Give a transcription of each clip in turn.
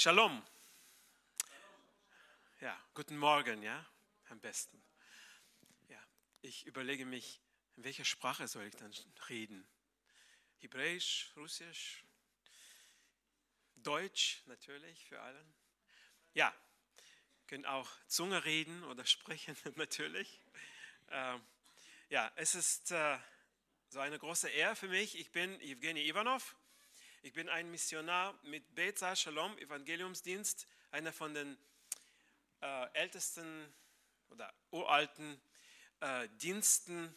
Shalom. Ja, guten Morgen, ja, am besten. Ja, ich überlege mich, in welcher Sprache soll ich dann reden? Hebräisch, Russisch, Deutsch natürlich für allen. Ja, können auch Zunge reden oder sprechen natürlich. Ähm, ja, es ist äh, so eine große Ehre für mich. Ich bin Evgeny Ivanov. Ich bin ein Missionar mit Beza Shalom Evangeliumsdienst, einer von den äh, ältesten oder uralten äh, Diensten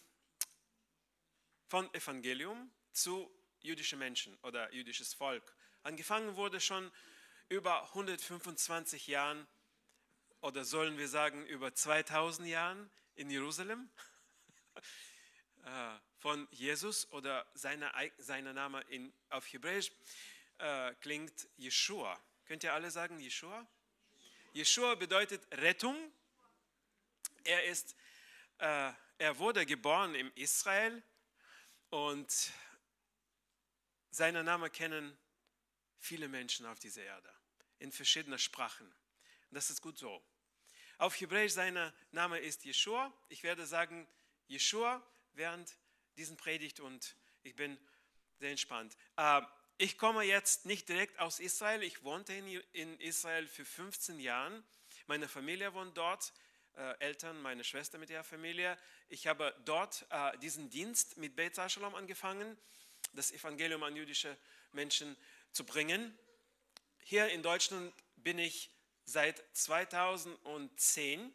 von Evangelium zu jüdischen Menschen oder jüdisches Volk. Angefangen wurde schon über 125 Jahren oder sollen wir sagen über 2000 Jahren in Jerusalem. Äh, von Jesus oder seiner, seiner Name in, auf Hebräisch äh, klingt Yeshua. Könnt ihr alle sagen Yeshua? Yeshua bedeutet Rettung. Er, ist, äh, er wurde geboren in Israel und seinen Namen kennen viele Menschen auf dieser Erde in verschiedenen Sprachen. Das ist gut so. Auf Hebräisch sein Name ist Yeshua. Ich werde sagen Yeshua, während diesen Predigt und ich bin sehr entspannt. Äh, ich komme jetzt nicht direkt aus Israel. Ich wohnte in Israel für 15 Jahre. Meine Familie wohnt dort. Äh, Eltern, meine Schwester mit ihrer Familie. Ich habe dort äh, diesen Dienst mit Beit Shalom angefangen, das Evangelium an jüdische Menschen zu bringen. Hier in Deutschland bin ich seit 2010.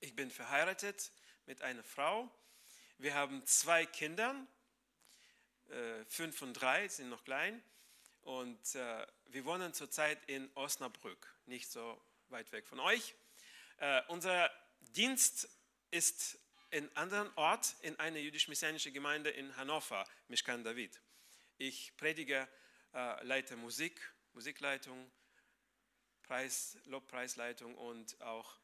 Ich bin verheiratet mit einer Frau wir haben zwei Kinder, äh, fünf und drei, sind noch klein. Und äh, wir wohnen zurzeit in Osnabrück, nicht so weit weg von euch. Äh, unser Dienst ist in anderen Ort, in einer jüdisch-messianische Gemeinde in Hannover, Mishkan David. Ich predige, äh, leite Musik, Musikleitung, Preis, Lobpreisleitung und auch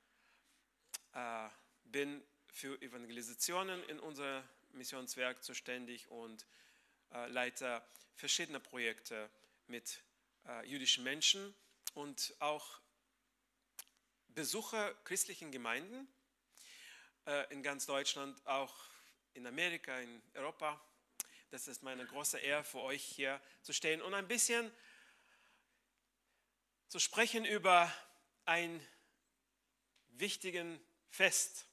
äh, bin für Evangelisationen in unser Missionswerk zuständig und äh, leite verschiedene Projekte mit äh, jüdischen Menschen und auch besuche christlichen Gemeinden äh, in ganz Deutschland, auch in Amerika, in Europa. Das ist meine große Ehre für euch hier zu stehen und ein bisschen zu sprechen über ein wichtigen Fest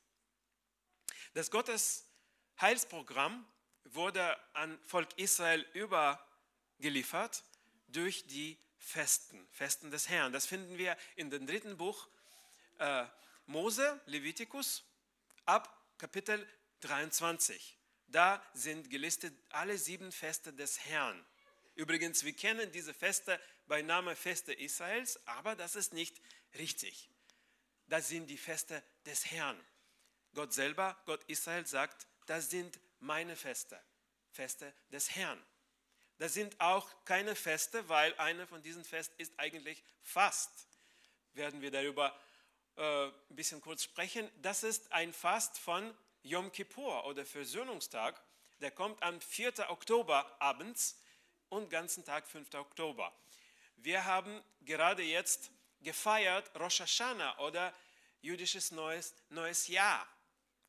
das Gottes Heilsprogramm wurde an Volk Israel übergeliefert durch die Festen, Festen des Herrn. Das finden wir in dem dritten Buch äh, Mose, Levitikus, ab Kapitel 23. Da sind gelistet alle sieben Feste des Herrn. Übrigens, wir kennen diese Feste bei Name Feste Israels, aber das ist nicht richtig. Das sind die Feste des Herrn. Gott selber, Gott Israel sagt, das sind meine Feste, Feste des Herrn. Das sind auch keine Feste, weil eine von diesen Festen ist eigentlich Fast. Werden wir darüber äh, ein bisschen kurz sprechen. Das ist ein Fast von Yom Kippur oder Versöhnungstag. Der kommt am 4. Oktober abends und ganzen Tag 5. Oktober. Wir haben gerade jetzt gefeiert Rosh Hashanah oder jüdisches neues, neues Jahr.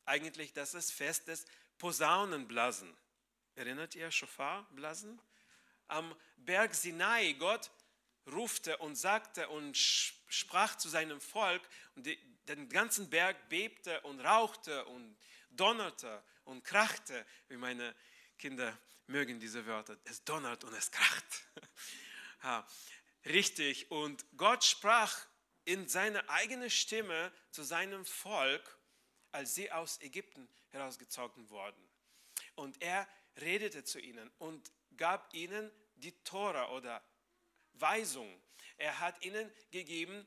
Eigentlich das ist Fest des Posaunenblasen. Erinnert ihr Schofarblasen? Am Berg Sinai, Gott rufte und sagte und sprach zu seinem Volk und die, den ganzen Berg bebte und rauchte und donnerte und krachte, wie meine Kinder mögen diese Wörter. Es donnert und es kracht. ja, richtig. Und Gott sprach in seine eigene Stimme zu seinem Volk als sie aus Ägypten herausgezogen wurden. Und er redete zu ihnen und gab ihnen die Tora oder Weisung. Er hat ihnen gegeben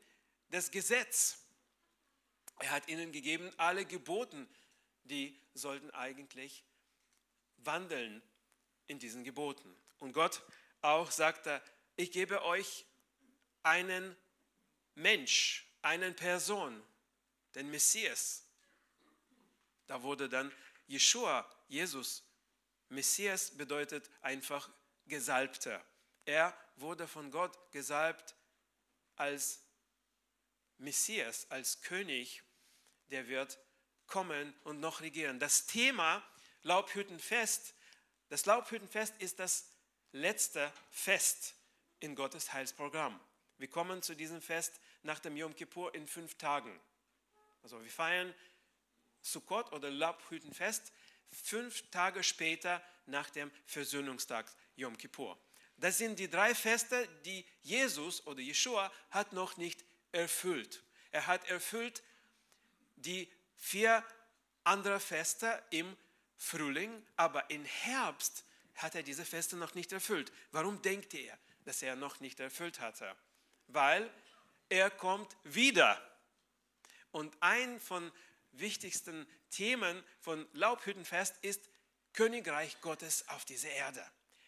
das Gesetz. Er hat ihnen gegeben alle Geboten, die sollten eigentlich wandeln in diesen Geboten. Und Gott auch sagte, ich gebe euch einen Mensch, einen Person, den Messias. Da wurde dann Jeshua, Jesus. Messias bedeutet einfach Gesalbter. Er wurde von Gott gesalbt als Messias, als König, der wird kommen und noch regieren. Das Thema Laubhüttenfest, das Laubhüttenfest ist das letzte Fest in Gottes Heilsprogramm. Wir kommen zu diesem Fest nach dem Yom Kippur in fünf Tagen. Also wir feiern Sukkot oder Laubhüttenfest fünf Tage später nach dem Versöhnungstag Yom Kippur. Das sind die drei Feste, die Jesus oder Yeshua hat noch nicht erfüllt. Er hat erfüllt die vier anderen Feste im Frühling, aber im Herbst hat er diese Feste noch nicht erfüllt. Warum denkt er, dass er noch nicht erfüllt hatte? Weil er kommt wieder. Und ein von wichtigsten Themen von Laubhüttenfest ist Königreich Gottes auf dieser Erde.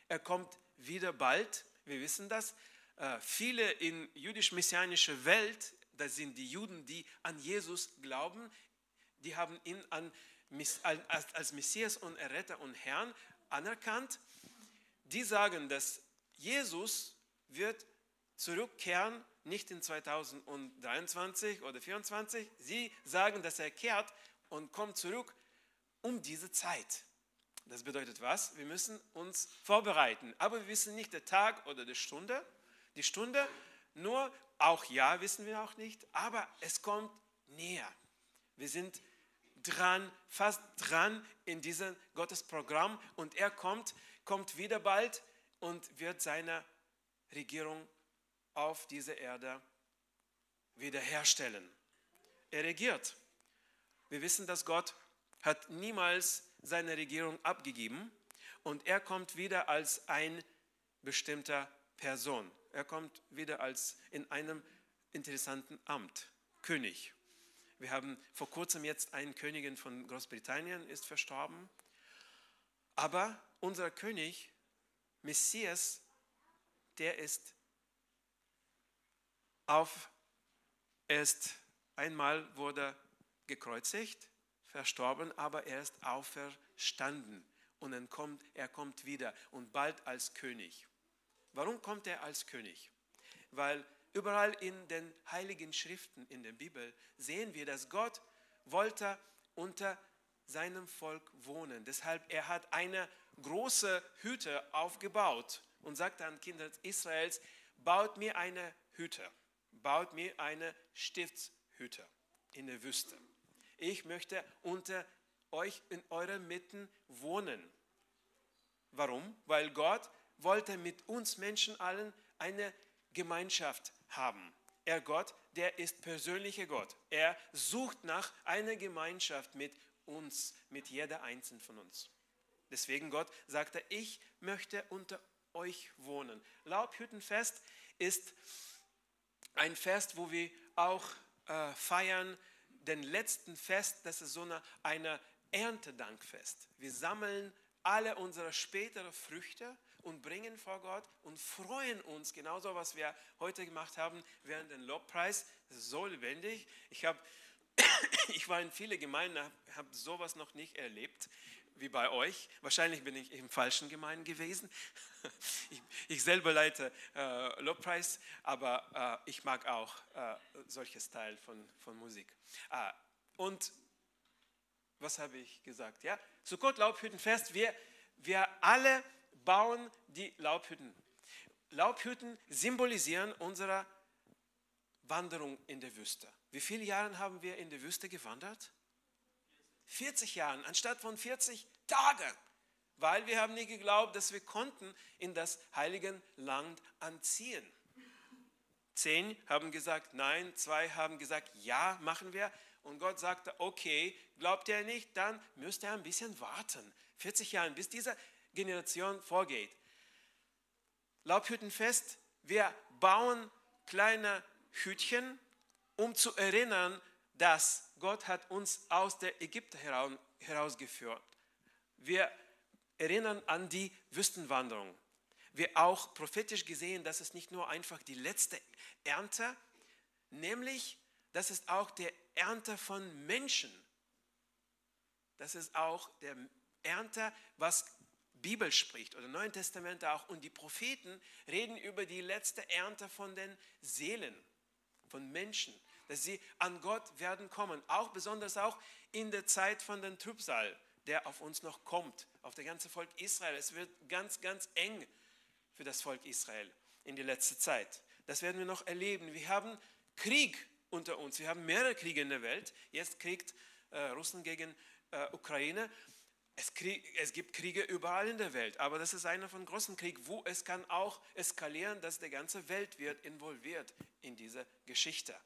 Er kommt wieder bald, wir wissen das. Äh, viele in jüdisch-messianischer Welt, das sind die Juden, die an Jesus glauben, die haben ihn an, als Messias und Erretter und Herrn anerkannt. Die sagen, dass Jesus wird zurückkehren, nicht in 2023 oder 2024. Sie sagen, dass er kehrt und kommt zurück um diese Zeit. Das bedeutet was? Wir müssen uns vorbereiten. Aber wir wissen nicht der Tag oder die Stunde. Die Stunde, nur auch ja wissen wir auch nicht, aber es kommt näher. Wir sind dran, fast dran in diesem Gottesprogramm und er kommt, kommt wieder bald und wird seine Regierung auf dieser Erde wiederherstellen. Er regiert. Wir wissen, dass Gott hat niemals seine Regierung abgegeben und er kommt wieder als ein bestimmter Person. Er kommt wieder als in einem interessanten Amt, König. Wir haben vor kurzem jetzt eine Königin von Großbritannien ist verstorben. Aber unser König, Messias, der ist auf, erst einmal wurde gekreuzigt, verstorben, aber er ist auferstanden und dann kommt, er kommt wieder und bald als König. Warum kommt er als König? Weil Überall in den heiligen Schriften in der Bibel sehen wir, dass Gott wollte unter seinem Volk wohnen. Deshalb er hat eine große Hütte aufgebaut und sagte an Kinder Israels, baut mir eine Hütte, baut mir eine Stiftshütte in der Wüste. Ich möchte unter euch in eurer Mitte wohnen. Warum? Weil Gott wollte mit uns Menschen allen eine Gemeinschaft haben. Er Gott, der ist persönlicher Gott. Er sucht nach einer Gemeinschaft mit uns, mit jeder einzelnen von uns. Deswegen Gott sagte, ich möchte unter euch wohnen. Laubhüttenfest ist ein Fest, wo wir auch äh, feiern, den letzten Fest, das ist so eine, eine Erntedankfest. Wir sammeln alle unsere späteren Früchte und bringen vor Gott und freuen uns, genauso was wir heute gemacht haben während dem Lobpreis. So lebendig. Ich, hab, ich war in viele Gemeinden, habe sowas noch nicht erlebt wie bei euch. Wahrscheinlich bin ich im falschen Gemeinden gewesen. Ich, ich selber leite äh, Lobpreis, aber äh, ich mag auch äh, solches Teil von, von Musik. Ah, und was habe ich gesagt? Ja, Sukkot Laubhüttenfest, wir, wir alle bauen die Laubhütten. Laubhütten symbolisieren unsere Wanderung in der Wüste. Wie viele Jahre haben wir in der Wüste gewandert? 40 Jahre, anstatt von 40 Tagen, weil wir haben nie geglaubt, dass wir konnten in das heilige Land anziehen. Zehn haben gesagt nein, zwei haben gesagt ja, machen wir. Und Gott sagte, okay, glaubt ihr nicht, dann müsst ihr ein bisschen warten. 40 Jahre, bis dieser Generation vorgeht. Laubhüttenfest, wir bauen kleine Hütchen, um zu erinnern, dass Gott hat uns aus der Ägypten herausgeführt. Wir erinnern an die Wüstenwanderung. Wir auch prophetisch gesehen, dass es nicht nur einfach die letzte Ernte, nämlich das ist auch der Ernte von Menschen. Das ist auch der Ernte, was Bibel spricht oder Neuen Testament auch. Und die Propheten reden über die letzte Ernte von den Seelen, von Menschen, dass sie an Gott werden kommen. Auch besonders auch in der Zeit von den Trübsal, der auf uns noch kommt, auf das ganze Volk Israel. Es wird ganz, ganz eng für das Volk Israel in die letzte Zeit. Das werden wir noch erleben. Wir haben Krieg unter uns. Wir haben mehrere Kriege in der Welt. Jetzt kriegt äh, Russland gegen äh, Ukraine. Es, Krieg, es, gibt Kriege überall in der Welt, aber das ist einer von großen Kriegen, wo es kann auch eskalieren, dass die ganze Welt wird involviert in diese Geschichte.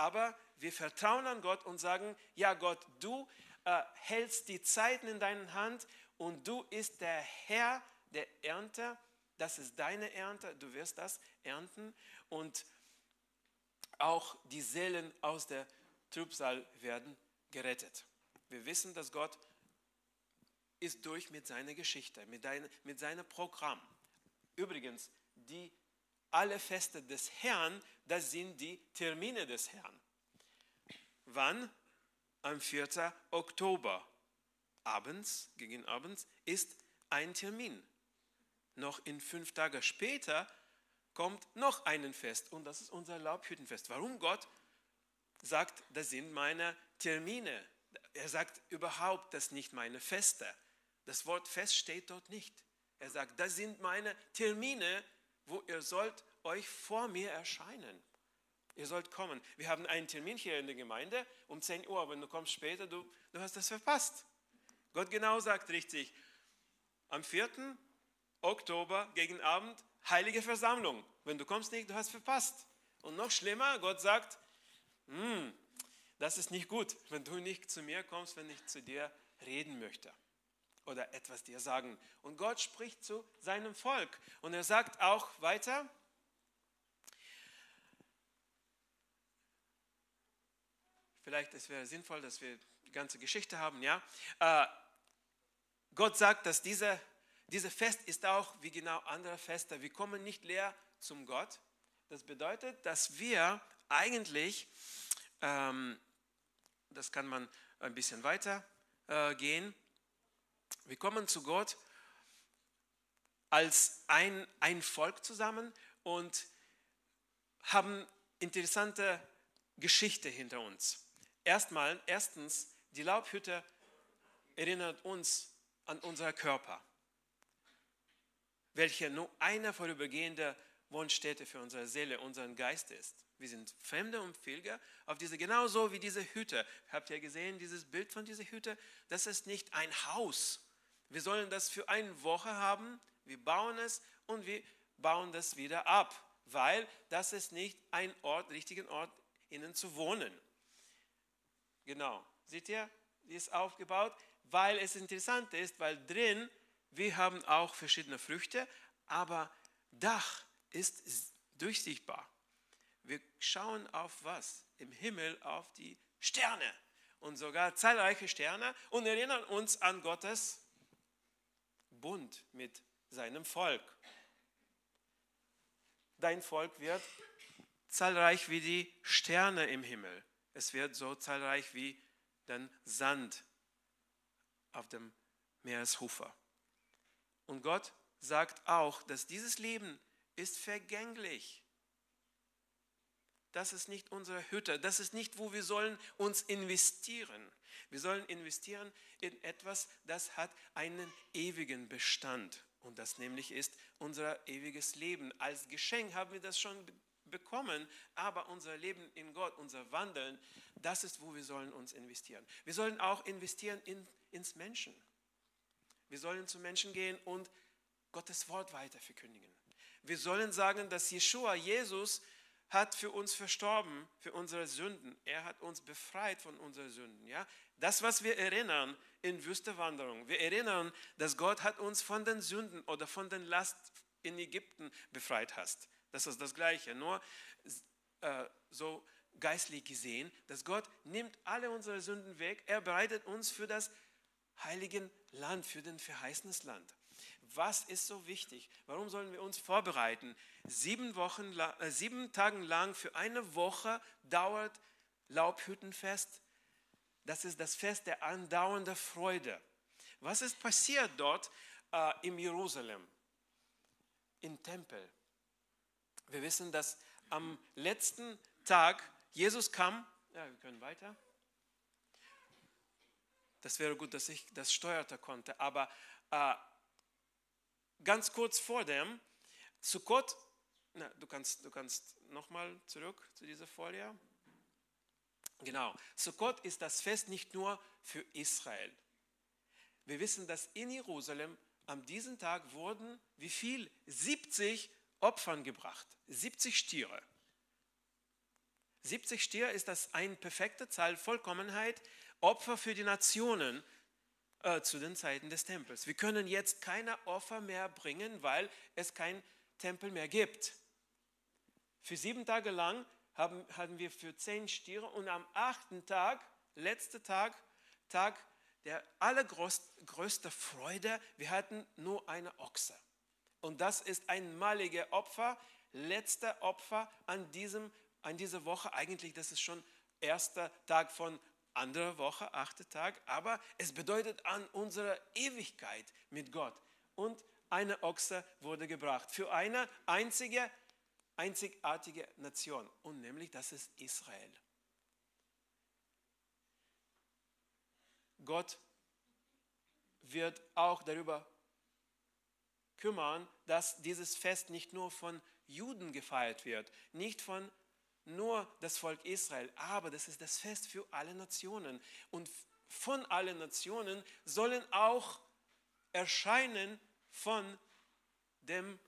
Aber wir vertrauen an Gott und sagen, ja Gott, du äh, hältst die Zeiten in deinen Hand und du ist der Herr der Ernte. Das ist deine Ernte, du wirst das ernten und auch die Seelen aus der Trübsal werden gerettet. Wir wissen, dass Gott ist durch mit seiner Geschichte, mit, dein, mit seinem Programm. Übrigens, die alle Feste des Herrn, das sind die Termine des Herrn. Wann? Am 4. Oktober. Abends, gegen abends, ist ein Termin. Noch in fünf Tage später kommt noch ein Fest und das ist unser Laubhüttenfest. Warum Gott sagt, das sind meine Termine? Er sagt überhaupt, das sind nicht meine Feste. Das Wort Fest steht dort nicht. Er sagt, das sind meine Termine, wo ihr sollt euch vor mir erscheinen. Ihr sollt kommen. Wir haben einen Termin hier in der Gemeinde um 10 Uhr. Wenn du kommst später, du, du hast das verpasst. Gott genau sagt richtig, am 4. Oktober gegen Abend heilige Versammlung. Wenn du kommst nicht, du hast verpasst. Und noch schlimmer, Gott sagt, hm, das ist nicht gut, wenn du nicht zu mir kommst, wenn ich zu dir reden möchte oder etwas dir sagen. Und Gott spricht zu seinem Volk. Und er sagt auch weiter, vielleicht es wäre sinnvoll, dass wir die ganze Geschichte haben, ja. Äh, Gott sagt, dass diese dieses Fest ist auch wie genau andere Feste. Wir kommen nicht leer zum Gott. Das bedeutet, dass wir eigentlich, ähm, das kann man ein bisschen weiter äh, gehen, wir kommen zu Gott als ein, ein Volk zusammen und haben interessante Geschichte hinter uns. Erstmal, erstens, die Laubhütte erinnert uns an unseren Körper welche nur eine vorübergehende Wohnstätte für unsere Seele, unseren Geist ist. Wir sind Fremde und Pilger auf diese, genauso wie diese Hütte. Habt ihr gesehen, dieses Bild von dieser Hütte? Das ist nicht ein Haus. Wir sollen das für eine Woche haben, wir bauen es und wir bauen das wieder ab, weil das ist nicht ein Ort, richtigen Ort, innen zu wohnen. Genau. Seht ihr, wie es aufgebaut? Weil es interessant ist, weil drin wir haben auch verschiedene Früchte, aber Dach ist durchsichtbar. Wir schauen auf was? Im Himmel auf die Sterne und sogar zahlreiche Sterne und erinnern uns an Gottes Bund mit seinem Volk. Dein Volk wird zahlreich wie die Sterne im Himmel. Es wird so zahlreich wie der Sand auf dem Meereshufer. Und Gott sagt auch, dass dieses Leben ist vergänglich. Das ist nicht unsere Hütte, das ist nicht, wo wir sollen uns investieren. Wir sollen investieren in etwas, das hat einen ewigen Bestand. Und das nämlich ist unser ewiges Leben. Als Geschenk haben wir das schon bekommen, aber unser Leben in Gott, unser Wandeln, das ist, wo wir sollen uns investieren. Wir sollen auch investieren in, ins Menschen. Wir sollen zu Menschen gehen und Gottes Wort weiter verkündigen. Wir sollen sagen, dass Jeshua, Jesus, hat für uns verstorben, für unsere Sünden. Er hat uns befreit von unseren Sünden. Ja? Das, was wir erinnern in Wüstewanderung. Wir erinnern, dass Gott hat uns von den Sünden oder von den Last in Ägypten befreit hast. Das ist das Gleiche, nur äh, so geistlich gesehen, dass Gott nimmt alle unsere Sünden weg. Er bereitet uns für das heilige Land, für den verheißenes Land. Was ist so wichtig? Warum sollen wir uns vorbereiten? Sieben, Wochen, äh, sieben Tagen lang für eine Woche dauert Laubhüttenfest. Das ist das Fest der andauernden Freude. Was ist passiert dort äh, im Jerusalem, im Tempel? Wir wissen, dass am letzten Tag Jesus kam. Ja, wir können weiter. Das wäre gut, dass ich das steuerte konnte. Aber äh, ganz kurz vor dem, Sukkot, na, du kannst, du kannst nochmal zurück zu dieser Folie. Genau, Sukkot ist das Fest nicht nur für Israel. Wir wissen, dass in Jerusalem an diesem Tag wurden, wie viel? 70 Opfern gebracht, 70 Stiere. 70 Stiere ist das eine perfekte Zahl, Vollkommenheit, Opfer für die Nationen äh, zu den Zeiten des Tempels. Wir können jetzt keine Opfer mehr bringen, weil es kein Tempel mehr gibt. Für sieben Tage lang haben, hatten wir für zehn Stiere und am achten Tag, letzter Tag, Tag der allergrößte Freude, wir hatten nur eine Ochse. Und das ist ein maliger Opfer, letzter Opfer an, diesem, an dieser Woche. Eigentlich, das ist schon erster Tag von anderer Woche, achter Tag, aber es bedeutet an unserer Ewigkeit mit Gott. Und eine Ochse wurde gebracht für eine einzige, einzigartige Nation, und nämlich das ist Israel. Gott wird auch darüber kümmern, dass dieses Fest nicht nur von Juden gefeiert wird, nicht von nur das Volk Israel, aber das ist das Fest für alle Nationen. Und von allen Nationen sollen auch erscheinen von dem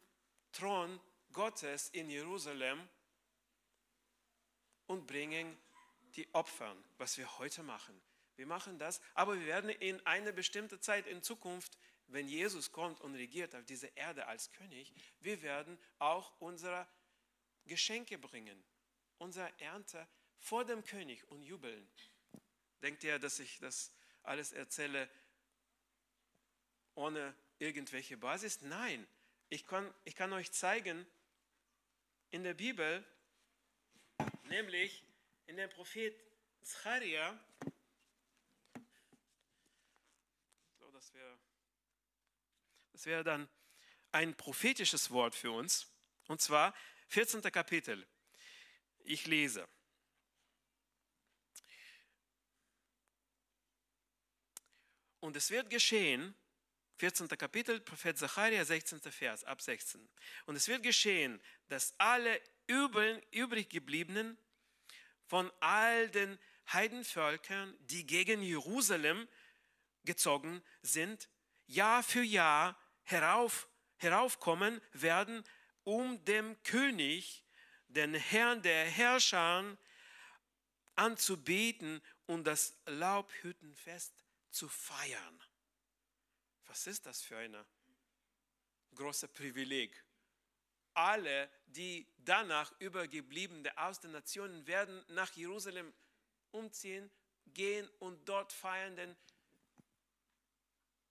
Thron Gottes in Jerusalem und bringen die Opfer, was wir heute machen. Wir machen das, aber wir werden in eine bestimmte Zeit in Zukunft, wenn Jesus kommt und regiert auf dieser Erde als König, wir werden auch unsere Geschenke bringen unsere Ernte vor dem König und jubeln. Denkt ihr, dass ich das alles erzähle ohne irgendwelche Basis? Nein, ich kann, ich kann euch zeigen in der Bibel, nämlich in dem Prophet Zacharia, so, das wäre das wäre dann ein prophetisches Wort für uns, und zwar 14. Kapitel. Ich lese. Und es wird geschehen, 14. Kapitel, Prophet Zacharia, 16. Vers, ab 16. Und es wird geschehen, dass alle übrig gebliebenen von all den Heidenvölkern, die gegen Jerusalem gezogen sind, Jahr für Jahr herauf, heraufkommen werden, um dem König den Herrn der Herrscher anzubeten und das Laubhüttenfest zu feiern. Was ist das für ein großes Privileg? Alle, die danach übergebliebene aus den Nationen werden nach Jerusalem umziehen, gehen und dort feiern den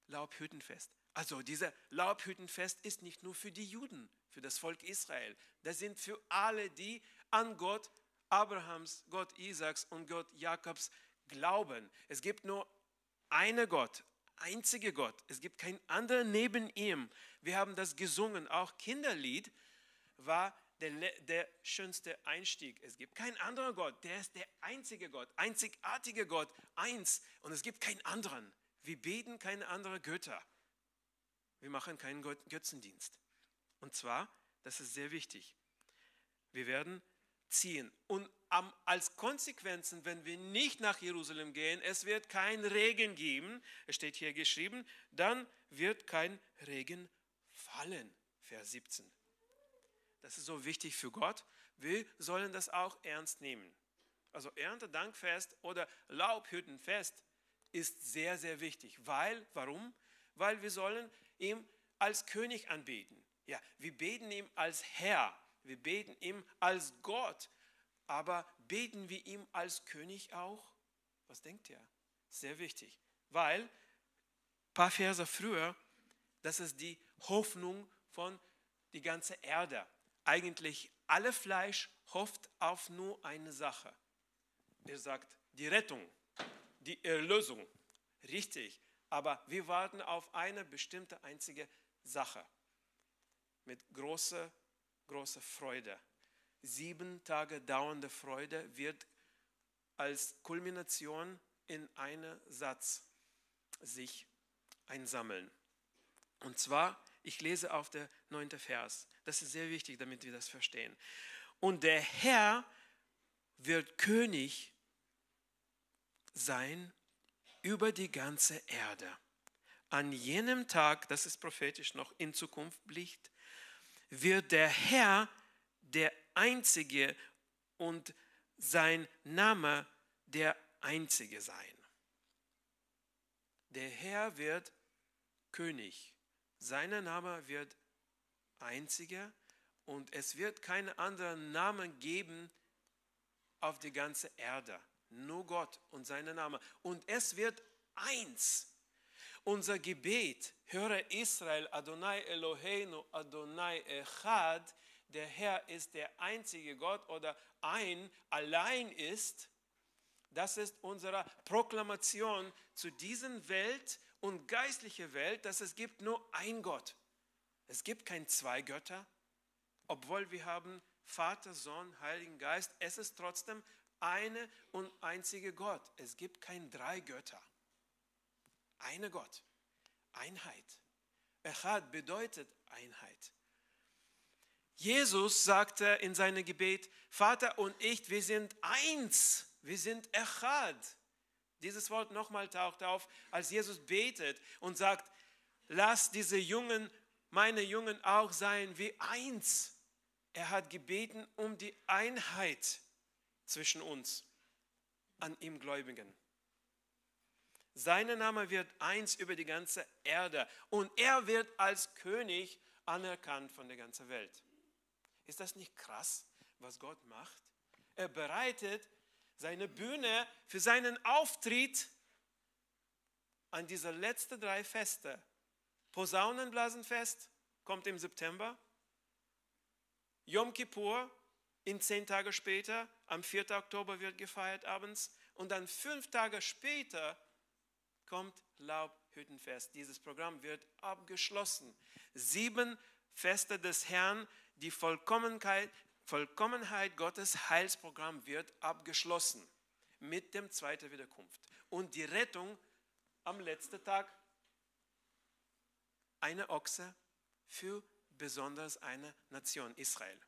Laubhüttenfest. Also dieser Laubhüttenfest ist nicht nur für die Juden, für das Volk Israel. Das sind für alle, die an Gott Abrahams, Gott Isaaks und Gott Jakobs glauben. Es gibt nur einen Gott, einzige Gott. Es gibt keinen anderen neben ihm. Wir haben das gesungen. Auch Kinderlied war der, der schönste Einstieg. Es gibt keinen anderen Gott. Der ist der einzige Gott, einzigartige Gott, eins. Und es gibt keinen anderen. Wir beten keine anderen Götter. Wir machen keinen Götzendienst. Und zwar, das ist sehr wichtig, wir werden ziehen. Und als Konsequenzen, wenn wir nicht nach Jerusalem gehen, es wird kein Regen geben, es steht hier geschrieben, dann wird kein Regen fallen. Vers 17. Das ist so wichtig für Gott. Wir sollen das auch ernst nehmen. Also Erntedankfest oder Laubhüttenfest ist sehr, sehr wichtig. Weil, warum? Weil wir sollen ihm als König anbeten. Ja, wir beten ihm als Herr. wir beten ihm als Gott, aber beten wir ihm als König auch? Was denkt ihr? Sehr wichtig, weil ein paar Verse früher, das ist die Hoffnung von die ganze Erde. Eigentlich alle Fleisch hofft auf nur eine Sache. Er sagt die Rettung, die Erlösung. Richtig, aber wir warten auf eine bestimmte einzige Sache mit großer, großer Freude. Sieben Tage dauernde Freude wird als Kulmination in einen Satz sich einsammeln. Und zwar, ich lese auf der neunte Vers. Das ist sehr wichtig, damit wir das verstehen. Und der Herr wird König sein über die ganze Erde. An jenem Tag, das ist prophetisch noch in Zukunft blickt, wird der Herr der Einzige und sein Name der Einzige sein. Der Herr wird König. Sein Name wird Einziger und es wird keinen anderen Namen geben auf die ganze Erde. Nur Gott und sein Name. Und es wird eins. Unser Gebet, höre Israel, Adonai Eloheinu, Adonai Echad, der Herr ist der einzige Gott oder ein, allein ist, das ist unsere Proklamation zu dieser Welt und geistliche Welt, dass es gibt nur ein Gott. Es gibt kein zwei Götter, obwohl wir haben Vater, Sohn, Heiligen Geist. Es ist trotzdem eine und einzige Gott. Es gibt kein drei Götter. Eine Gott. Einheit. Echad bedeutet Einheit. Jesus sagte in seinem Gebet, Vater und ich, wir sind eins, wir sind Echad. Dieses Wort nochmal taucht auf, als Jesus betet und sagt, lass diese Jungen, meine Jungen auch sein wie eins. Er hat gebeten um die Einheit zwischen uns, an ihm Gläubigen. Sein Name wird eins über die ganze Erde und er wird als König anerkannt von der ganzen Welt. Ist das nicht krass, was Gott macht? Er bereitet seine Bühne für seinen Auftritt an diese letzten drei Feste. Posaunenblasenfest kommt im September. Yom Kippur in zehn Tage später, am 4. Oktober wird gefeiert abends. Und dann fünf Tage später kommt Laubhüttenfest. Dieses Programm wird abgeschlossen. Sieben Feste des Herrn, die Vollkommenheit, Vollkommenheit Gottes Heilsprogramm wird abgeschlossen mit dem zweiten Wiederkunft. Und die Rettung am letzten Tag, eine Ochse für besonders eine Nation, Israel.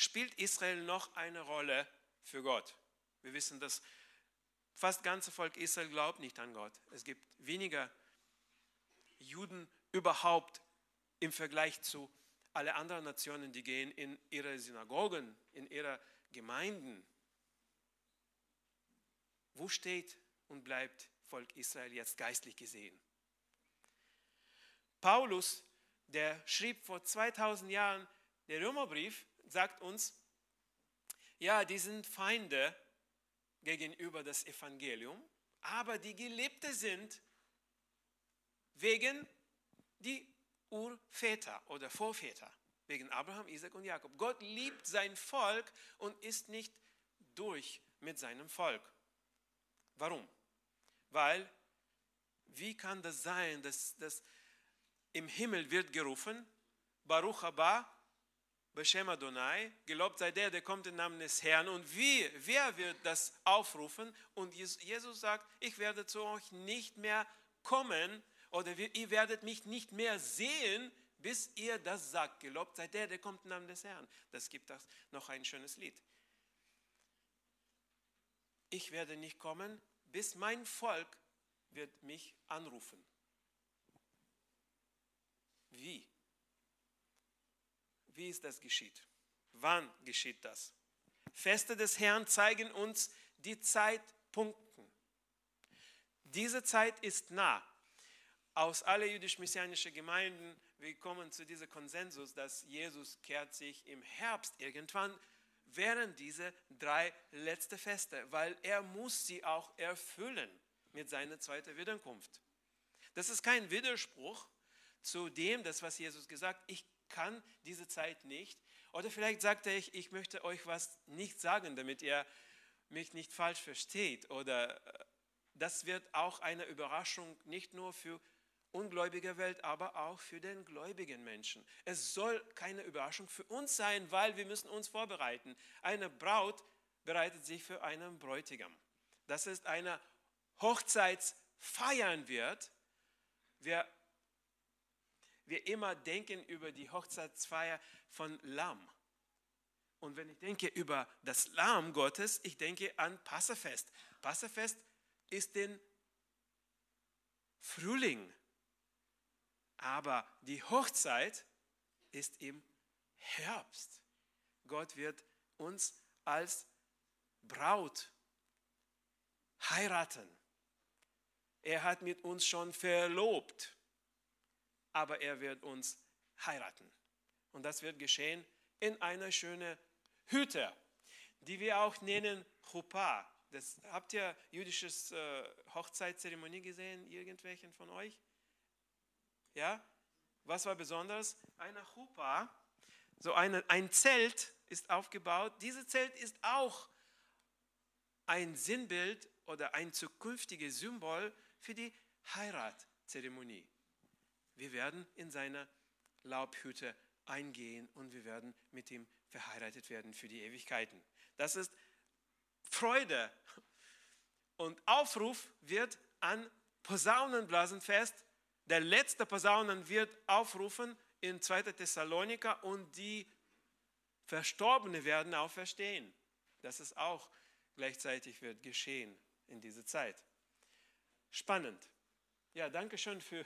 Spielt Israel noch eine Rolle für Gott? Wir wissen, dass fast ganze Volk Israel glaubt nicht an Gott. Es gibt weniger Juden überhaupt im Vergleich zu alle anderen Nationen, die gehen in ihre Synagogen, in ihre Gemeinden. Wo steht und bleibt Volk Israel jetzt geistlich gesehen? Paulus, der schrieb vor 2000 Jahren der Römerbrief, sagt uns, ja, die sind Feinde gegenüber das Evangelium, aber die Gelebte sind wegen die Urväter oder Vorväter, wegen Abraham, Isaac und Jakob. Gott liebt sein Volk und ist nicht durch mit seinem Volk. Warum? Weil, wie kann das sein, dass, dass im Himmel wird gerufen, Baruch Abba, Beshem Adonai, gelobt sei der, der kommt im Namen des Herrn. Und wie, wer wird das aufrufen? Und Jesus sagt, ich werde zu euch nicht mehr kommen, oder ihr werdet mich nicht mehr sehen, bis ihr das sagt. Gelobt sei der, der kommt im Namen des Herrn. Das gibt das noch ein schönes Lied. Ich werde nicht kommen, bis mein Volk wird mich anrufen. Wie? Wie ist das geschieht? Wann geschieht das? Feste des Herrn zeigen uns die Zeitpunkte. Diese Zeit ist nah. aus alle jüdisch-messianischen Gemeinden, wir kommen zu diesem Konsensus, dass Jesus kehrt sich im Herbst irgendwann während dieser drei letzten Feste, weil er muss sie auch erfüllen mit seiner zweiten Wiederkunft. Das ist kein Widerspruch zu dem, das was Jesus gesagt, ich kann diese Zeit nicht. Oder vielleicht sagt er, ich, ich möchte euch was nicht sagen, damit ihr mich nicht falsch versteht. Oder äh, das wird auch eine Überraschung nicht nur für ungläubige Welt, aber auch für den gläubigen Menschen. Es soll keine Überraschung für uns sein, weil wir müssen uns vorbereiten. Eine Braut bereitet sich für einen Bräutigam. Das ist eine Hochzeitsfeiern wird. Wir, wir immer denken über die Hochzeitsfeier von Lamm. Und wenn ich denke über das Lamm Gottes, ich denke an Passafest. Passafest ist den Frühling aber die Hochzeit ist im Herbst. Gott wird uns als Braut heiraten. Er hat mit uns schon verlobt, aber er wird uns heiraten. Und das wird geschehen in einer schönen Hütte, die wir auch nennen Chuppah. Das, habt ihr jüdisches äh, Hochzeitszeremonie gesehen, irgendwelchen von euch? Ja? Was war besonders? Eine Chuppah, so eine, ein Zelt ist aufgebaut. Dieses Zelt ist auch ein Sinnbild oder ein zukünftiges Symbol für die Heiratzeremonie. Wir werden in seine Laubhütte eingehen und wir werden mit ihm verheiratet werden für die Ewigkeiten. Das ist Freude. Und Aufruf wird an Posaunenblasenfest der letzte Posaunen wird aufrufen in 2. Thessaloniker und die Verstorbenen werden auferstehen. Das ist auch gleichzeitig wird geschehen in dieser Zeit. Spannend. Ja, danke schön für,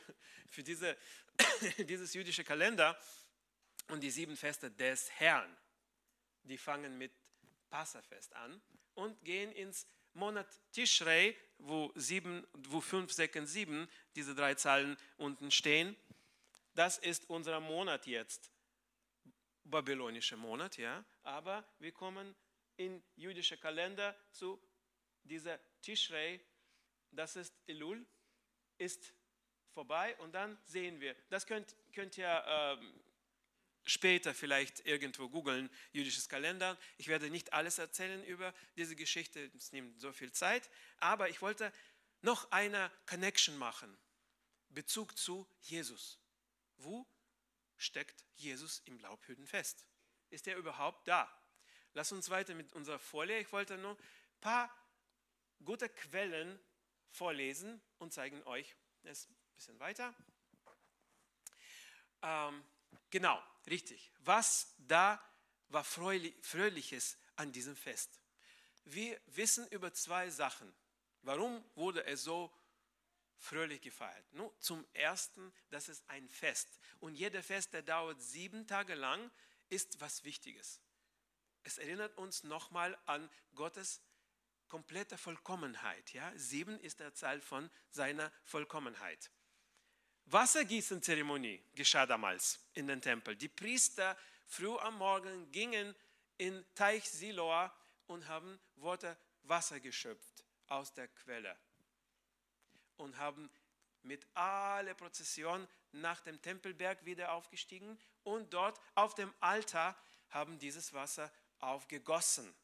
für diese, dieses jüdische Kalender und die sieben Feste des Herrn. Die fangen mit Passafest an und gehen ins Monat Tishrei, wo, sieben, wo 5, 6 und 7, diese drei Zahlen unten stehen. Das ist unser Monat jetzt, babylonischer Monat, ja. Aber wir kommen in jüdischer Kalender zu dieser Tishrei, das ist Elul, ist vorbei und dann sehen wir, das könnt, könnt ihr ähm, später vielleicht irgendwo googeln, jüdisches Kalender. Ich werde nicht alles erzählen über diese Geschichte, es nimmt so viel Zeit, aber ich wollte noch eine Connection machen, Bezug zu Jesus. Wo steckt Jesus im Laubhütten fest? Ist er überhaupt da? Lass uns weiter mit unserer Folie. Ich wollte nur ein paar gute Quellen vorlesen und zeigen euch es ein bisschen weiter. Ähm, genau, richtig. Was da war Fröhliches an diesem Fest? Wir wissen über zwei Sachen. Warum wurde es so fröhlich gefeiert? Nun, zum Ersten, das ist ein Fest. Und jeder Fest, der dauert sieben Tage lang, ist was Wichtiges. Es erinnert uns nochmal an Gottes komplette Vollkommenheit. Ja? Sieben ist der Zahl von seiner Vollkommenheit. Wassergießenzeremonie geschah damals in den Tempel. Die Priester früh am Morgen gingen in Teich Siloa und haben Worte Wasser geschöpft aus der Quelle und haben mit aller Prozession nach dem Tempelberg wieder aufgestiegen und dort auf dem Altar haben dieses Wasser aufgegossen.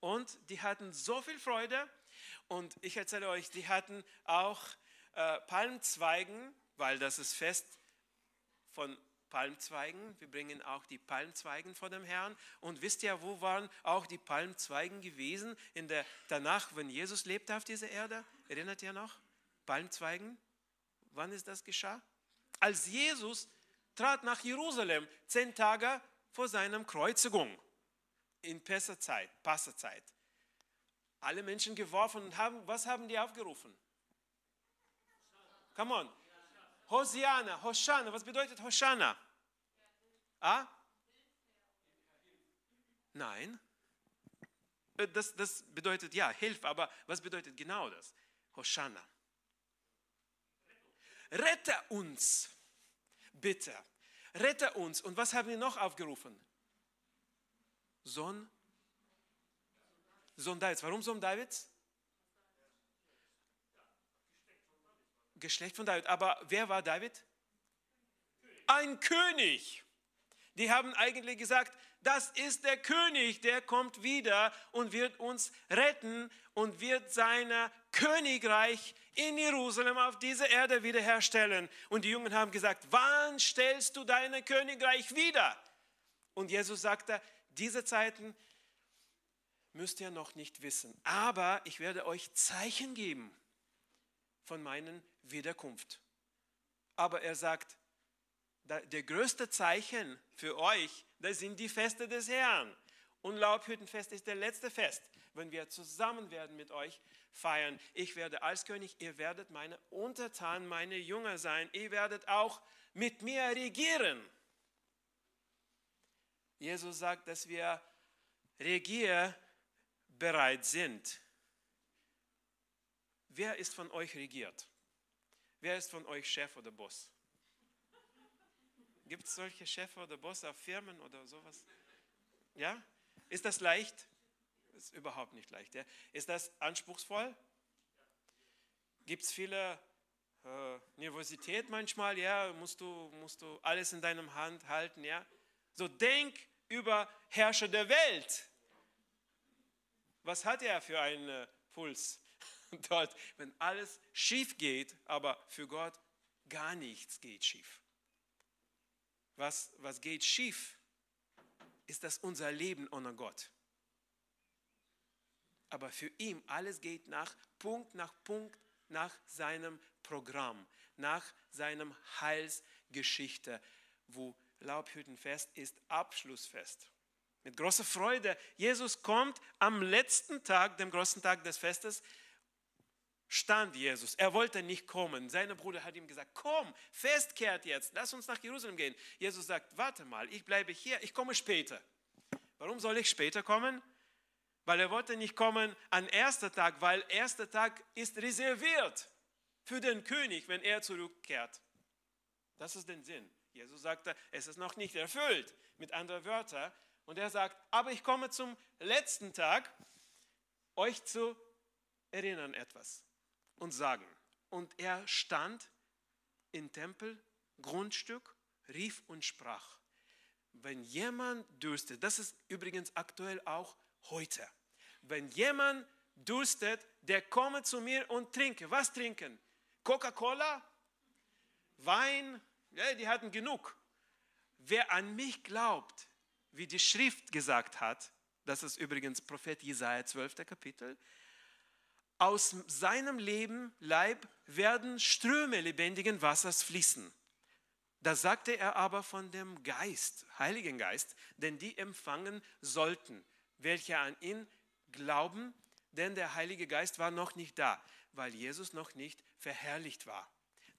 Und die hatten so viel Freude und ich erzähle euch, die hatten auch äh, Palmzweigen weil das ist Fest von Palmzweigen. Wir bringen auch die Palmzweigen vor dem Herrn. Und wisst ihr, wo waren auch die Palmzweigen gewesen in der, danach, wenn Jesus lebte auf dieser Erde? Erinnert ihr noch? Palmzweigen? Wann ist das geschah? Als Jesus trat nach Jerusalem, zehn Tage vor seiner Kreuzigung, in Pessazeit, Passazeit. Alle Menschen geworfen und haben, was haben die aufgerufen? Come on, Hosiana, Hoshana. Was bedeutet Hoshana? Ah? Nein. Äh, das, das bedeutet ja, Hilfe, aber was bedeutet genau das? Hoshana. rette uns, bitte, rette uns. Und was haben wir noch aufgerufen? Sohn, Sohn Davids. Warum Sohn Davids? Geschlecht von David. Aber wer war David? Ein König. Die haben eigentlich gesagt, das ist der König, der kommt wieder und wird uns retten und wird sein Königreich in Jerusalem auf dieser Erde wiederherstellen. Und die Jungen haben gesagt, wann stellst du dein Königreich wieder? Und Jesus sagte, diese Zeiten müsst ihr noch nicht wissen, aber ich werde euch Zeichen geben von meinen Wiederkunft. Aber er sagt, der größte Zeichen für euch, das sind die Feste des Herrn. Und Laubhüttenfest ist der letzte Fest, wenn wir zusammen werden mit euch feiern. Ich werde als König, ihr werdet meine Untertanen, meine Jünger sein. Ihr werdet auch mit mir regieren. Jesus sagt, dass wir regierbereit sind. Wer ist von euch regiert? Wer ist von euch Chef oder Boss? Gibt es solche Chefs oder Boss auf Firmen oder sowas? Ja? Ist das leicht? Ist überhaupt nicht leicht. Ja? Ist das anspruchsvoll? Gibt es viele äh, Nervosität manchmal? Ja, musst du, musst du alles in deinem Hand halten? Ja? So denk über Herrscher der Welt. Was hat er für einen Puls? dort, wenn alles schief geht, aber für Gott gar nichts geht schief. Was, was geht schief, ist das unser Leben ohne Gott. Aber für ihn alles geht nach Punkt nach Punkt nach seinem Programm, nach seinem Heilsgeschichte, wo Laubhüttenfest ist Abschlussfest. Mit großer Freude. Jesus kommt am letzten Tag, dem großen Tag des Festes, stand Jesus. Er wollte nicht kommen. Sein Bruder hat ihm gesagt, komm, festkehrt jetzt, lass uns nach Jerusalem gehen. Jesus sagt, warte mal, ich bleibe hier, ich komme später. Warum soll ich später kommen? Weil er wollte nicht kommen an erster Tag, weil erster Tag ist reserviert für den König, wenn er zurückkehrt. Das ist der Sinn. Jesus sagte, es ist noch nicht erfüllt, mit anderen Wörtern. Und er sagt, aber ich komme zum letzten Tag, euch zu erinnern etwas und sagen. Und er stand im Tempel, Grundstück, rief und sprach. Wenn jemand dürstet, das ist übrigens aktuell auch heute, wenn jemand dürstet, der komme zu mir und trinke. Was trinken? Coca-Cola? Wein? Ja, die hatten genug. Wer an mich glaubt, wie die Schrift gesagt hat, das ist übrigens Prophet Jesaja 12. Kapitel, aus seinem Leben, Leib werden Ströme lebendigen Wassers fließen. Da sagte er aber von dem Geist, Heiligen Geist, den die empfangen sollten, welche an ihn glauben, denn der Heilige Geist war noch nicht da, weil Jesus noch nicht verherrlicht war.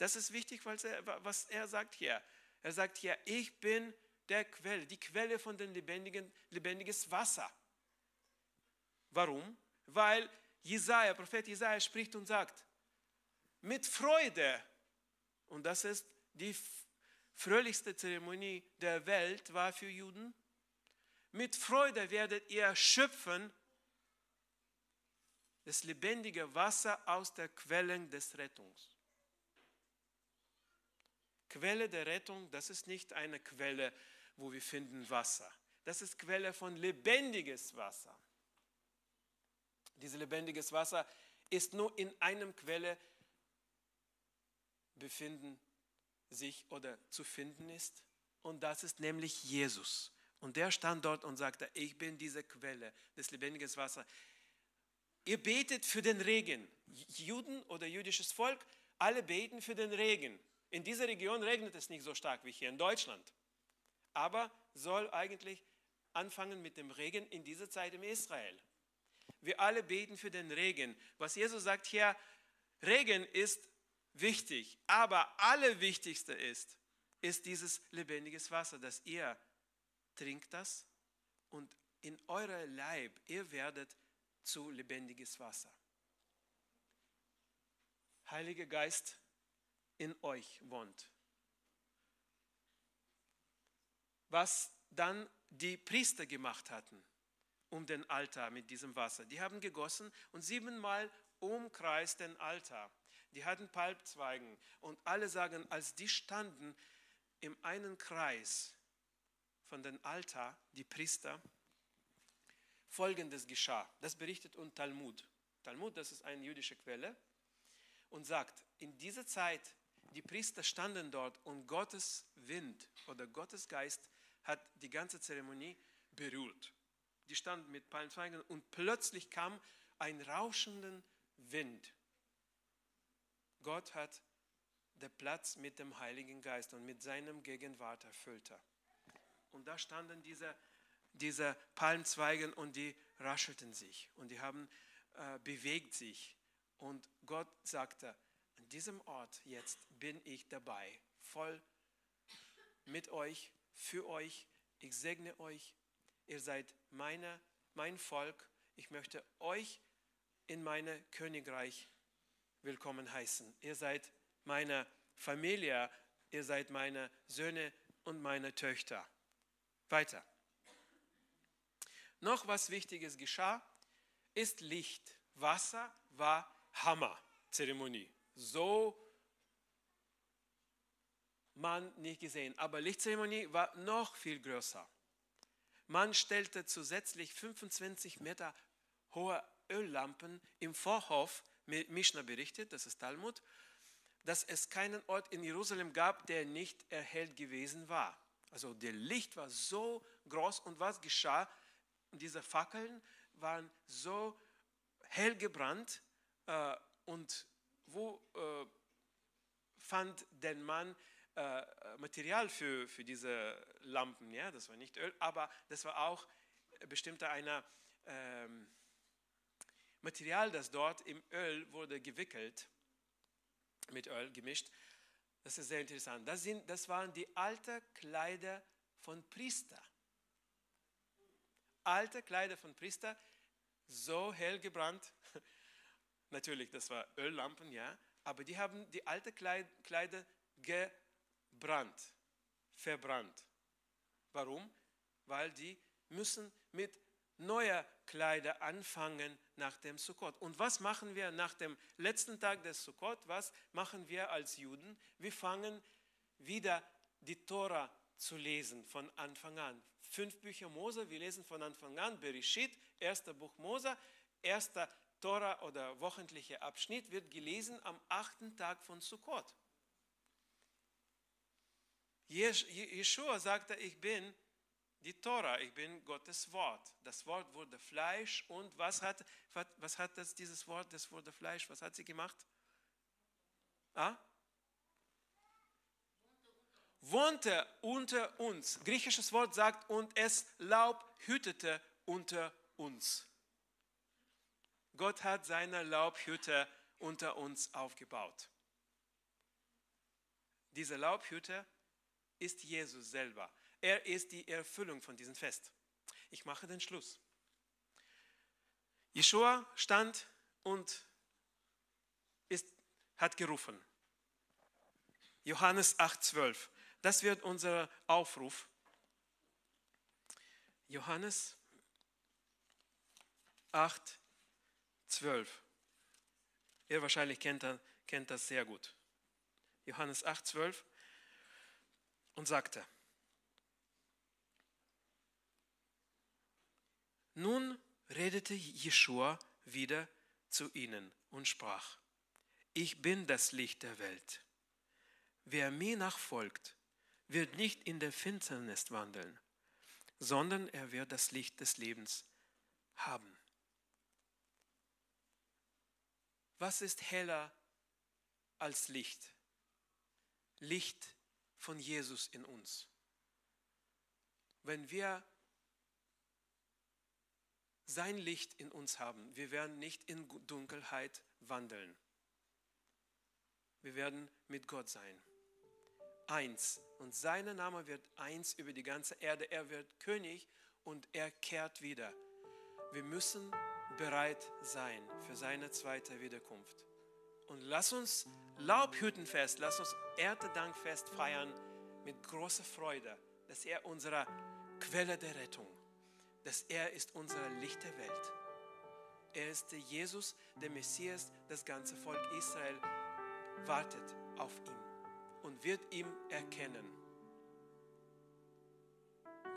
Das ist wichtig, was er sagt hier. Er sagt hier, ich bin der Quelle, die Quelle von dem lebendigen, lebendiges Wasser. Warum? Weil Jesaja, Prophet Jesaja spricht und sagt, mit Freude, und das ist die fröhlichste Zeremonie der Welt war für Juden, mit Freude werdet ihr schöpfen das lebendige Wasser aus der Quelle des Rettungs. Quelle der Rettung, das ist nicht eine Quelle, wo wir finden Wasser. Das ist Quelle von lebendiges Wasser. Dieses lebendiges Wasser ist nur in einem Quelle befinden sich oder zu finden ist. Und das ist nämlich Jesus. Und der stand dort und sagte, ich bin diese Quelle des lebendigen Wassers. Ihr betet für den Regen. Juden oder jüdisches Volk, alle beten für den Regen. In dieser Region regnet es nicht so stark wie hier in Deutschland. Aber soll eigentlich anfangen mit dem Regen in dieser Zeit in Israel. Wir alle beten für den Regen. Was Jesus sagt hier, Regen ist wichtig, aber allerwichtigste ist, ist dieses lebendiges Wasser, dass ihr trinkt das und in euer Leib, ihr werdet zu lebendiges Wasser. Heiliger Geist in euch wohnt. Was dann die Priester gemacht hatten um den Altar mit diesem Wasser. Die haben gegossen und siebenmal umkreist den Altar. Die hatten Palmzweigen und alle sagen, als die standen im einen Kreis von dem Altar, die Priester, Folgendes geschah. Das berichtet uns Talmud. Talmud, das ist eine jüdische Quelle und sagt, in dieser Zeit, die Priester standen dort und Gottes Wind oder Gottes Geist hat die ganze Zeremonie berührt. Die standen mit Palmzweigen und plötzlich kam ein rauschender Wind. Gott hat den Platz mit dem Heiligen Geist und mit seinem Gegenwart erfüllt. Und da standen diese, diese Palmzweige und die raschelten sich und die haben äh, bewegt sich. Und Gott sagte, diesem Ort jetzt bin ich dabei, voll mit euch, für euch. Ich segne euch. Ihr seid meine, mein Volk. Ich möchte euch in meine Königreich willkommen heißen. Ihr seid meine Familie. Ihr seid meine Söhne und meine Töchter. Weiter. Noch was Wichtiges geschah, ist Licht. Wasser war Hammer-Zeremonie. So man nicht gesehen. Aber Lichtzeremonie war noch viel größer. Man stellte zusätzlich 25 Meter hohe Öllampen im Vorhof, Mishnah berichtet, das ist Talmud, dass es keinen Ort in Jerusalem gab, der nicht erhellt gewesen war. Also der Licht war so groß und was geschah? Diese Fackeln waren so hell gebrannt äh, und wo äh, fand der Mann äh, Material für, für diese Lampen? Ja, das war nicht Öl, aber das war auch bestimmte einer ähm, Material, das dort im Öl wurde gewickelt, mit Öl gemischt das ist sehr interessant. Das, sind, das waren die alten Kleider von Priester. Alte Kleider von Priester, so hell gebrannt. Natürlich, das war Öllampen, ja. Aber die haben die alten Kleider gebrannt, verbrannt. Warum? Weil die müssen mit neuer Kleider anfangen nach dem Sukkot. Und was machen wir nach dem letzten Tag des Sukkot? Was machen wir als Juden? Wir fangen wieder die Tora zu lesen von Anfang an. Fünf Bücher Mose, wir lesen von Anfang an. Bereshit, erster Buch Mose, erster Tora oder wöchentlicher Abschnitt wird gelesen am achten Tag von Sukkot. Jeschua sagte, ich bin die Tora, ich bin Gottes Wort. Das Wort wurde Fleisch und was hat, was hat das, dieses Wort, das wurde Fleisch, was hat sie gemacht? Ah? Wohnte unter uns. Griechisches Wort sagt, und es Laub hütete unter uns. Gott hat seine Laubhütte unter uns aufgebaut. Diese Laubhütte ist Jesus selber. Er ist die Erfüllung von diesem Fest. Ich mache den Schluss. Jeshua stand und ist, hat gerufen. Johannes 8,12. Das wird unser Aufruf. Johannes 8, 12. Ihr wahrscheinlich kennt, kennt das sehr gut. Johannes 8, 12 und sagte, Nun redete Jeschua wieder zu ihnen und sprach, ich bin das Licht der Welt. Wer mir nachfolgt, wird nicht in der Finsternis wandeln, sondern er wird das Licht des Lebens haben. Was ist heller als Licht? Licht von Jesus in uns. Wenn wir sein Licht in uns haben. Wir werden nicht in Dunkelheit wandeln. Wir werden mit Gott sein. Eins. Und sein Name wird eins über die ganze Erde. Er wird König und er kehrt wieder. Wir müssen bereit sein für seine zweite Wiederkunft. Und lass uns Laubhüttenfest, lass uns Erntedankfest feiern mit großer Freude, dass er unsere Quelle der Rettung, dass er ist unser Licht der Welt. Er ist der Jesus, der Messias, das ganze Volk Israel wartet auf ihn und wird ihm erkennen.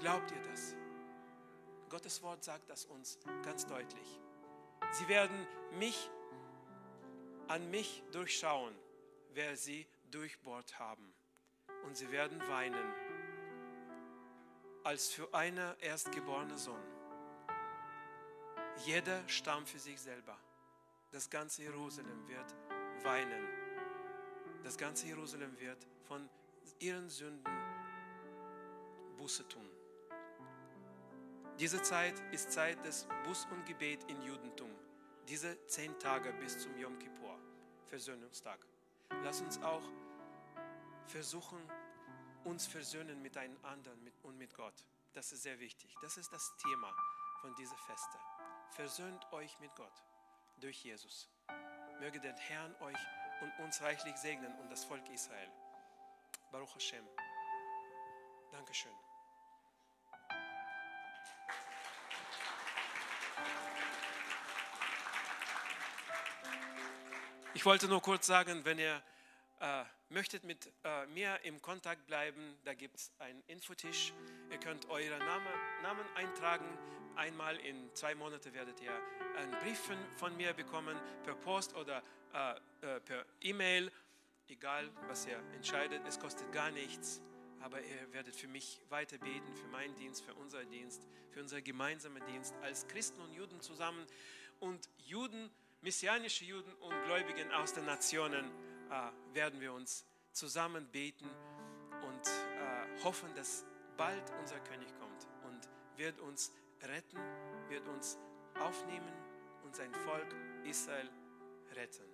Glaubt ihr das? Gottes Wort sagt das uns ganz deutlich. Sie werden mich an mich durchschauen, wer sie durchbohrt haben. Und sie werden weinen, als für eine erstgeborene Sohn. Jeder stammt für sich selber. Das ganze Jerusalem wird weinen. Das ganze Jerusalem wird von ihren Sünden Buße tun. Diese Zeit ist Zeit des Buß und Gebet im Judentum. Diese zehn Tage bis zum Yom Kippur, Versöhnungstag. Lass uns auch versuchen, uns versöhnen mit einem anderen und mit Gott. Das ist sehr wichtig. Das ist das Thema von dieser Feste. Versöhnt euch mit Gott durch Jesus. Möge der Herrn euch und uns reichlich segnen und das Volk Israel. Baruch Hashem. Dankeschön. Ich wollte nur kurz sagen, wenn ihr äh, möchtet mit äh, mir im Kontakt bleiben, da gibt es einen Infotisch. Ihr könnt eure Name, Namen eintragen. Einmal in zwei Monaten werdet ihr einen Brief von, mir bekommen, per Post oder äh, äh per E-Mail. Egal, was ihr entscheidet, es kostet gar nichts. Aber ihr werdet für mich weiter beten, für meinen Dienst, für unseren Dienst, für unseren gemeinsamen Dienst als Christen und Juden zusammen. Und Juden, messianische Juden und Gläubigen aus den Nationen äh, werden wir uns zusammen beten und äh, hoffen, dass bald unser König kommt und wird uns retten, wird uns aufnehmen und sein Volk Israel retten.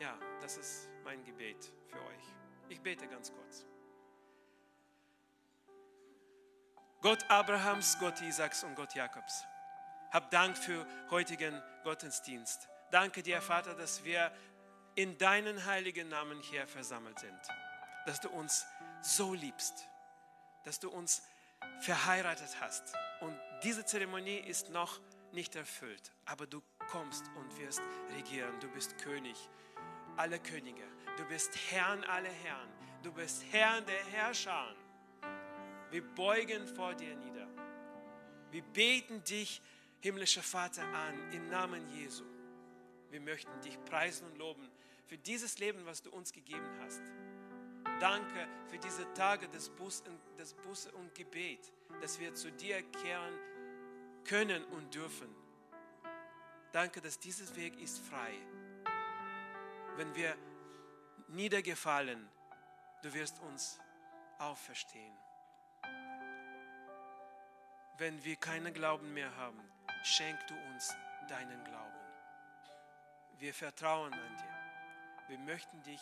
Ja, das ist mein Gebet für euch. Ich bete ganz kurz. Gott Abrahams, Gott Isaaks und Gott Jakobs. Hab Dank für heutigen Gottesdienst. Danke dir, Vater, dass wir in deinen heiligen Namen hier versammelt sind. Dass du uns so liebst, dass du uns verheiratet hast. Und diese Zeremonie ist noch nicht erfüllt, aber du kommst und wirst regieren. Du bist König aller Könige. Du bist Herrn aller Herren. Du bist Herrn der Herrscher. Wir beugen vor dir nieder. Wir beten dich, himmlischer Vater, an im Namen Jesu. Wir möchten dich preisen und loben für dieses Leben, was du uns gegeben hast. Danke für diese Tage des Buß, Buße und Gebet, dass wir zu dir kehren können und dürfen. Danke, dass dieses Weg ist frei. Wenn wir niedergefallen, du wirst uns auferstehen. Wenn wir keinen Glauben mehr haben, schenk du uns deinen Glauben. Wir vertrauen an dir. Wir möchten dich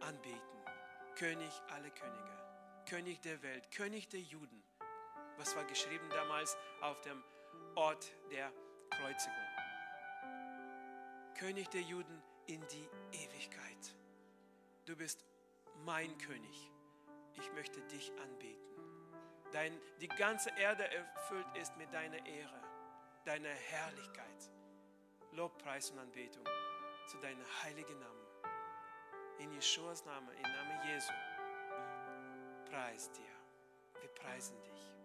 anbeten. König aller Könige, König der Welt, König der Juden. Was war geschrieben damals auf dem Ort der Kreuzigung? König der Juden in die Ewigkeit. Du bist mein König. Ich möchte dich anbeten. Dein, die ganze Erde erfüllt ist mit deiner Ehre, deiner Herrlichkeit. Lobpreis und Anbetung zu deinem heiligen Namen. In Jeschuas Namen, im Namen Jesu. Preis dir. Wir preisen dich.